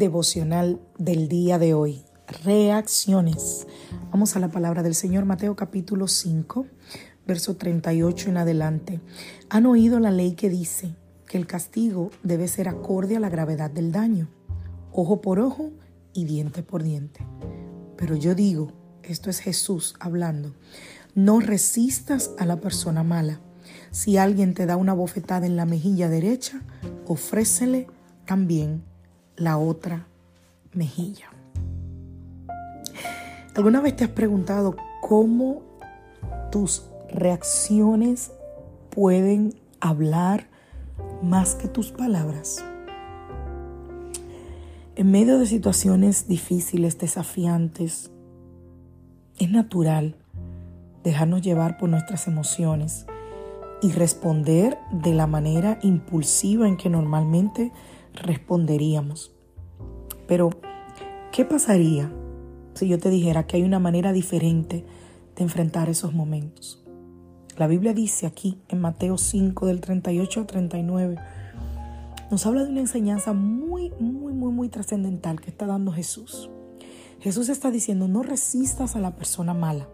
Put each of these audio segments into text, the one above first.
Devocional del día de hoy. Reacciones. Vamos a la palabra del Señor Mateo capítulo 5, verso 38 en adelante. Han oído la ley que dice que el castigo debe ser acorde a la gravedad del daño, ojo por ojo y diente por diente. Pero yo digo, esto es Jesús hablando, no resistas a la persona mala. Si alguien te da una bofetada en la mejilla derecha, ofrécele también la otra mejilla. ¿Alguna vez te has preguntado cómo tus reacciones pueden hablar más que tus palabras? En medio de situaciones difíciles, desafiantes, es natural dejarnos llevar por nuestras emociones y responder de la manera impulsiva en que normalmente responderíamos. Pero, ¿qué pasaría si yo te dijera que hay una manera diferente de enfrentar esos momentos? La Biblia dice aquí en Mateo 5 del 38 al 39, nos habla de una enseñanza muy, muy, muy, muy trascendental que está dando Jesús. Jesús está diciendo, no resistas a la persona mala.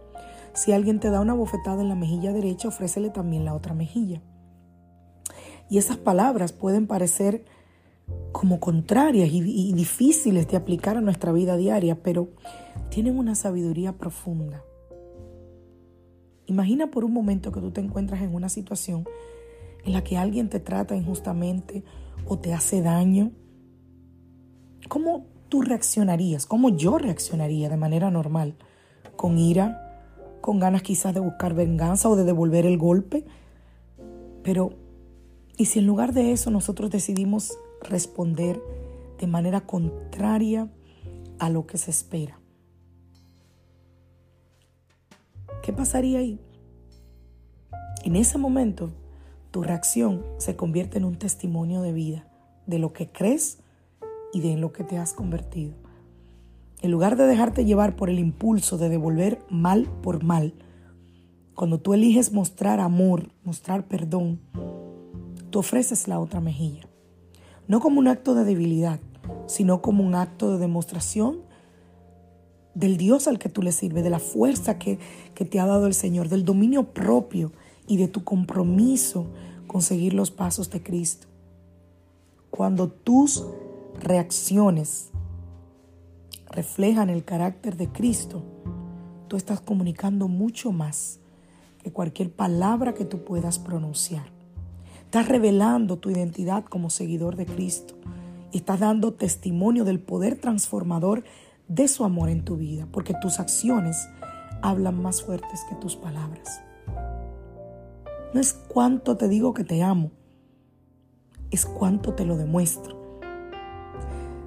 Si alguien te da una bofetada en la mejilla derecha, ofrécele también la otra mejilla. Y esas palabras pueden parecer como contrarias y, difíciles de aplicar a nuestra vida diaria, pero tienen una sabiduría profunda. Imagina por un momento que tú te encuentras en una situación en la que alguien te trata injustamente o te hace daño. ¿Cómo tú reaccionarías? ¿Cómo yo reaccionaría de manera normal? ¿Con ira? ¿Con ganas quizás de buscar venganza o de devolver el golpe? Pero, ¿y si en lugar de eso nosotros decidimos responder de manera contraria a lo que se espera. ¿Qué pasaría ahí? En ese momento, tu reacción se convierte en un testimonio de vida, de lo que crees y de en lo que te has convertido. En lugar de dejarte llevar por el impulso de devolver mal por mal, cuando tú eliges mostrar amor, mostrar perdón, tú ofreces la otra mejilla no como un acto de debilidad, sino como un acto de demostración del Dios al que tú le sirves, de la fuerza que, que te ha dado el Señor, del dominio propio y de tu compromiso con seguir los pasos de Cristo. Cuando tus reacciones reflejan el carácter de Cristo, tú estás comunicando mucho más que cualquier palabra que tú puedas pronunciar. Estás revelando tu identidad como seguidor de Cristo y estás dando testimonio del poder transformador de su amor en tu vida, porque tus acciones hablan más fuertes que tus palabras. No es cuánto te digo que te amo, es cuánto te lo demuestro.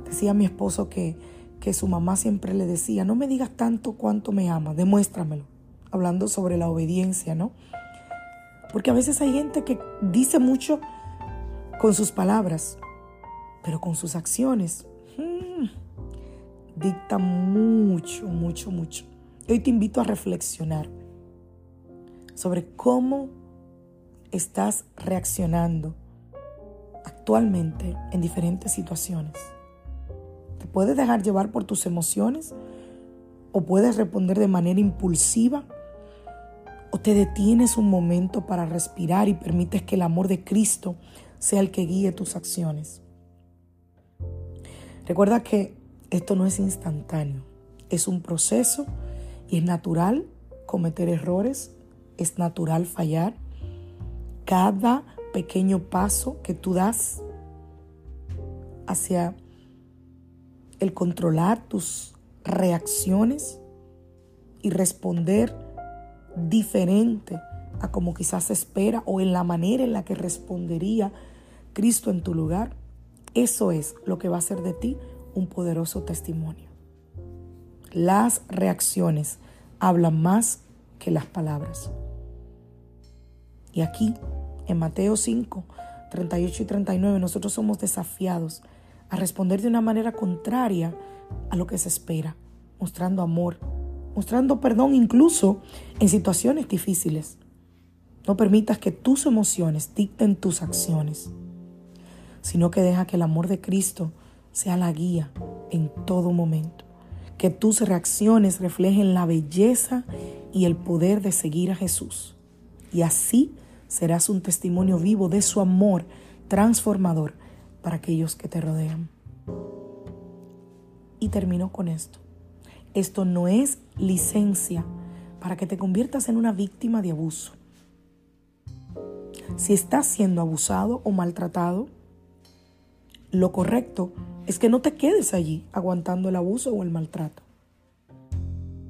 Decía mi esposo que, que su mamá siempre le decía, no me digas tanto cuánto me amas, demuéstramelo, hablando sobre la obediencia, ¿no? Porque a veces hay gente que dice mucho con sus palabras, pero con sus acciones hmm, dicta mucho, mucho, mucho. Hoy te invito a reflexionar sobre cómo estás reaccionando actualmente en diferentes situaciones. ¿Te puedes dejar llevar por tus emociones o puedes responder de manera impulsiva ¿O te detienes un momento para respirar y permites que el amor de Cristo sea el que guíe tus acciones? Recuerda que esto no es instantáneo, es un proceso y es natural cometer errores, es natural fallar. Cada pequeño paso que tú das hacia el controlar tus reacciones y responder diferente a como quizás se espera o en la manera en la que respondería Cristo en tu lugar, eso es lo que va a hacer de ti un poderoso testimonio. Las reacciones hablan más que las palabras. Y aquí, en Mateo 5, 38 y 39, nosotros somos desafiados a responder de una manera contraria a lo que se espera, mostrando amor, mostrando perdón incluso en situaciones difíciles. No permitas que tus emociones dicten tus acciones, sino que deja que el amor de Cristo sea la guía en todo momento. Que tus reacciones reflejen la belleza y el poder de seguir a Jesús. Y así serás un testimonio vivo de su amor transformador para aquellos que te rodean. Y termino con esto. Esto no es licencia para que te conviertas en una víctima de abuso. Si estás siendo abusado o maltratado, lo correcto es que no te quedes allí aguantando el abuso o el maltrato.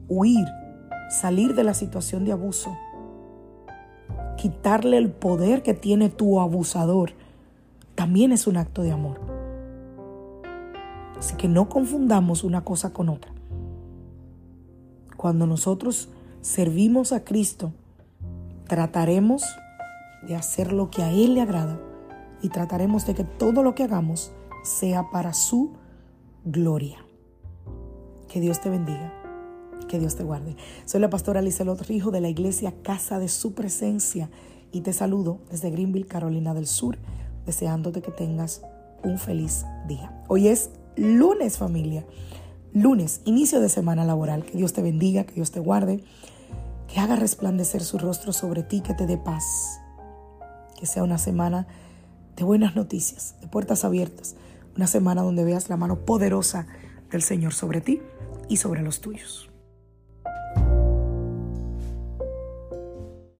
Huir, salir de la situación de abuso, quitarle el poder que tiene tu abusador, también es un acto de amor. Así que no confundamos una cosa con otra. Cuando nosotros servimos a Cristo, trataremos de hacer lo que a Él le agrada y trataremos de que todo lo que hagamos sea para su gloria. Que Dios te bendiga. Que Dios te guarde. Soy la pastora Lizelot Rijo de la iglesia Casa de Su Presencia y te saludo desde Greenville, Carolina del Sur, deseándote que tengas un feliz día. Hoy es lunes familia. Lunes, inicio de semana laboral. Que Dios te bendiga, que Dios te guarde, que haga resplandecer su rostro sobre ti, que te dé paz. Que sea una semana de buenas noticias, de puertas abiertas. Una semana donde veas la mano poderosa del Señor sobre ti y sobre los tuyos.